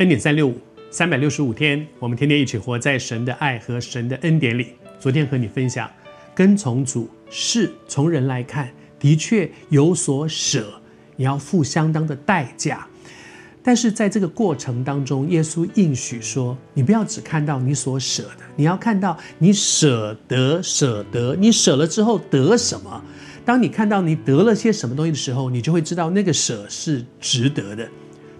恩典三六五，三百六十五天，我们天天一起活在神的爱和神的恩典里。昨天和你分享，跟从主是从人来看，的确有所舍，你要付相当的代价。但是在这个过程当中，耶稣应许说：“你不要只看到你所舍的，你要看到你舍得舍得，你舍了之后得什么。当你看到你得了些什么东西的时候，你就会知道那个舍是值得的。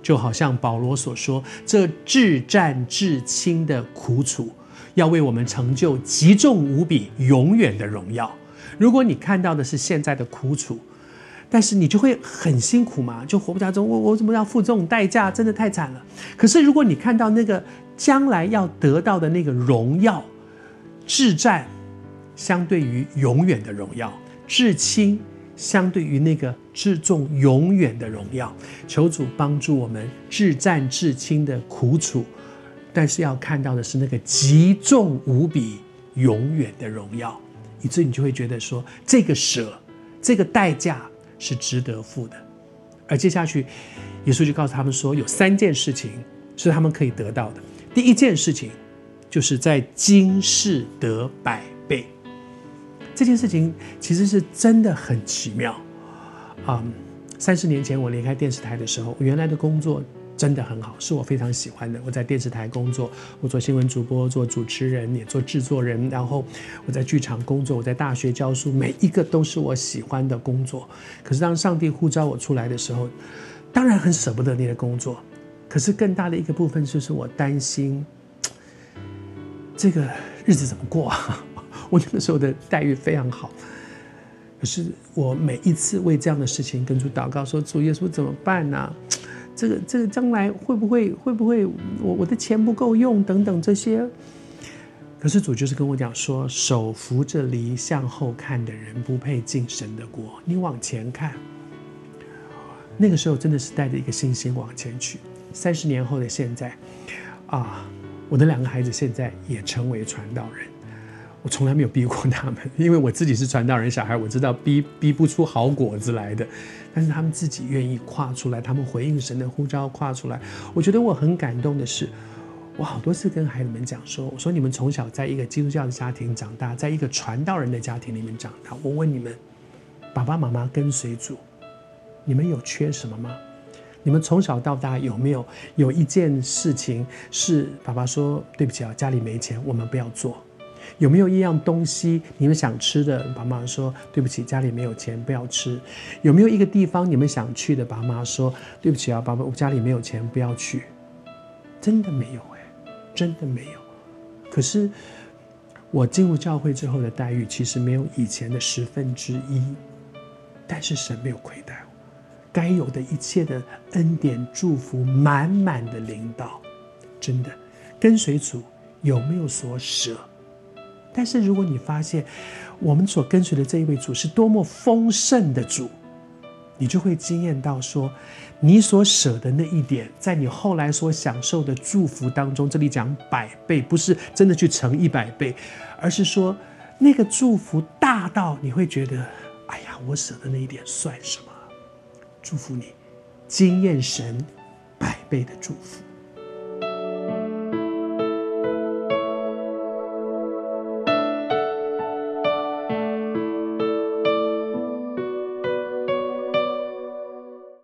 就好像保罗所说：‘这至战至轻的苦楚，要为我们成就极重无比、永远的荣耀。’如果你看到的是现在的苦楚，但是你就会很辛苦嘛，就活不下去。我我怎么要付这种代价？真的太惨了。可是如果你看到那个将来要得到的那个荣耀，至战相对于永远的荣耀，至轻相对于那个至重永远的荣耀，求主帮助我们至暂至轻的苦楚，但是要看到的是那个极重无比、永远的荣耀，以至于你就会觉得说，这个舍，这个代价。是值得付的，而接下去，耶稣就告诉他们说，有三件事情是他们可以得到的。第一件事情，就是在今世得百倍。这件事情其实是真的很奇妙。啊，三十年前我离开电视台的时候，我原来的工作。真的很好，是我非常喜欢的。我在电视台工作，我做新闻主播，做主持人，也做制作人。然后我在剧场工作，我在大学教书，每一个都是我喜欢的工作。可是当上帝呼召我出来的时候，当然很舍不得你的工作。可是更大的一个部分就是我担心，这个日子怎么过啊？我那个时候的待遇非常好，可是我每一次为这样的事情跟主祷告说：“主耶稣怎么办呢？”这个这个将来会不会会不会我我的钱不够用等等这些，可是主就是跟我讲说，手扶着犁向后看的人不配进神的国，你往前看。那个时候真的是带着一个信心往前去。三十年后的现在，啊，我的两个孩子现在也成为传道人。我从来没有逼过他们，因为我自己是传道人小孩，我知道逼逼不出好果子来的。但是他们自己愿意跨出来，他们回应神的呼召跨出来。我觉得我很感动的是，我好多次跟孩子们讲说：“我说你们从小在一个基督教的家庭长大，在一个传道人的家庭里面长大。我问你们，爸爸妈妈跟随主，你们有缺什么吗？你们从小到大有没有有一件事情是爸爸说对不起啊，家里没钱，我们不要做？”有没有一样东西你们想吃的？爸妈说对不起，家里没有钱，不要吃。有没有一个地方你们想去的？爸妈说对不起啊，爸爸，我家里没有钱，不要去。真的没有哎，真的没有。可是我进入教会之后的待遇，其实没有以前的十分之一。但是神没有亏待我，该有的一切的恩典祝福满满的领导。真的，跟随主有没有所舍？但是，如果你发现我们所跟随的这一位主是多么丰盛的主，你就会惊艳到说，你所舍的那一点，在你后来所享受的祝福当中，这里讲百倍，不是真的去乘一百倍，而是说那个祝福大到你会觉得，哎呀，我舍的那一点算什么？祝福你，惊艳神百倍的祝福。